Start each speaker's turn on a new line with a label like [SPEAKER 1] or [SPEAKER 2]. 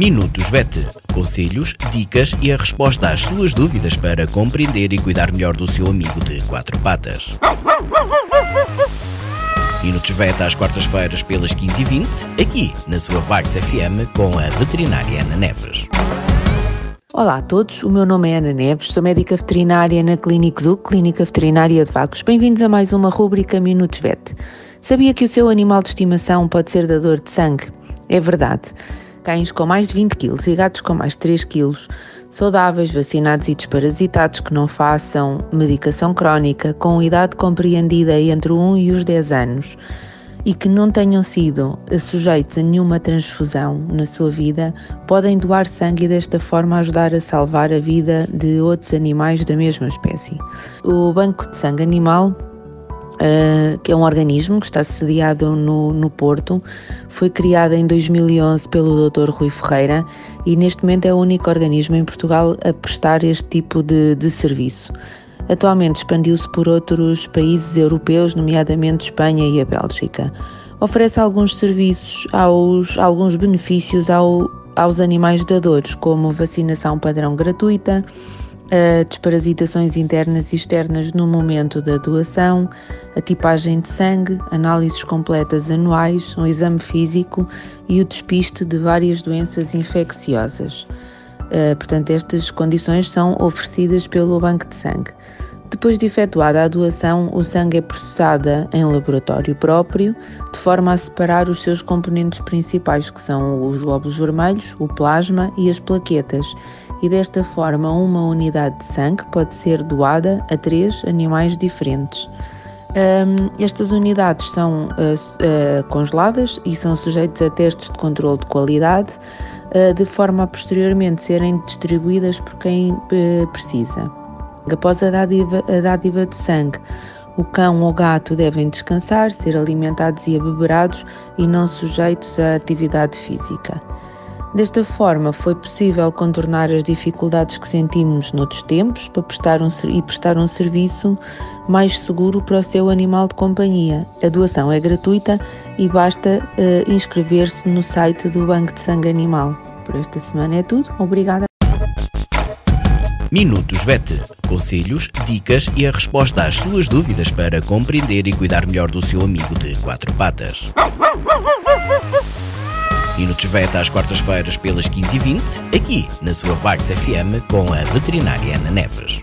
[SPEAKER 1] Minutos VET. Conselhos, dicas e a resposta às suas dúvidas para compreender e cuidar melhor do seu amigo de quatro patas. Minutos VET às quartas-feiras pelas 15h20, aqui na sua Vagos FM com a veterinária Ana Neves.
[SPEAKER 2] Olá a todos, o meu nome é Ana Neves, sou médica veterinária na Clínica Zoo, Clínica Veterinária de Vagos. Bem-vindos a mais uma rúbrica Minutos VET. Sabia que o seu animal de estimação pode ser dador de sangue? É verdade. Cães com mais de 20 kg e gatos com mais de 3 kg, saudáveis, vacinados e desparasitados que não façam medicação crónica, com idade compreendida entre 1 e os 10 anos e que não tenham sido sujeitos a nenhuma transfusão na sua vida, podem doar sangue e desta forma ajudar a salvar a vida de outros animais da mesma espécie. O Banco de Sangue Animal uh, que é um organismo que está sediado no, no Porto. Foi criado em 2011 pelo Dr. Rui Ferreira e neste momento é o único organismo em Portugal a prestar este tipo de, de serviço. Atualmente expandiu-se por outros países europeus, nomeadamente Espanha e a Bélgica. Oferece alguns serviços, aos, alguns benefícios ao, aos animais dadores, como vacinação padrão gratuita, uh, desparasitações internas e externas no momento da doação, a tipagem de sangue, análises completas anuais, um exame físico e o despiste de várias doenças infecciosas. Uh, portanto, estas condições são oferecidas pelo Banco de Sangue. Depois de efetuada a doação, o sangue é processado em laboratório próprio, de forma a separar os seus componentes principais, que são os glóbulos vermelhos, o plasma e as plaquetas, e desta forma uma unidade de sangue pode ser doada a três animais diferentes. Um, estas unidades são uh, congeladas e são sujeitas a testes de controle de qualidade, uh, de forma a posteriormente serem distribuídas por quem precisa. Após a dádiva, a dádiva de sangue, o cão ou gato devem descansar, ser alimentados e abeberados e não sujeitos a atividade física. Desta forma, foi possível contornar as dificuldades que sentimos noutros tempos para prestar um, e prestar um serviço mais seguro para o seu animal de companhia. A doação é gratuita e basta uh, inscrever-se no site do Banco de Sangue Animal. Por esta semana é tudo. Obrigada.
[SPEAKER 1] Minutos VET. Conselhos, dicas e a resposta às suas dúvidas para compreender e cuidar melhor do seu amigo de quatro patas. Minutos VET às quartas-feiras pelas 15h20, aqui na sua Vagos FM com a veterinária Ana Neves.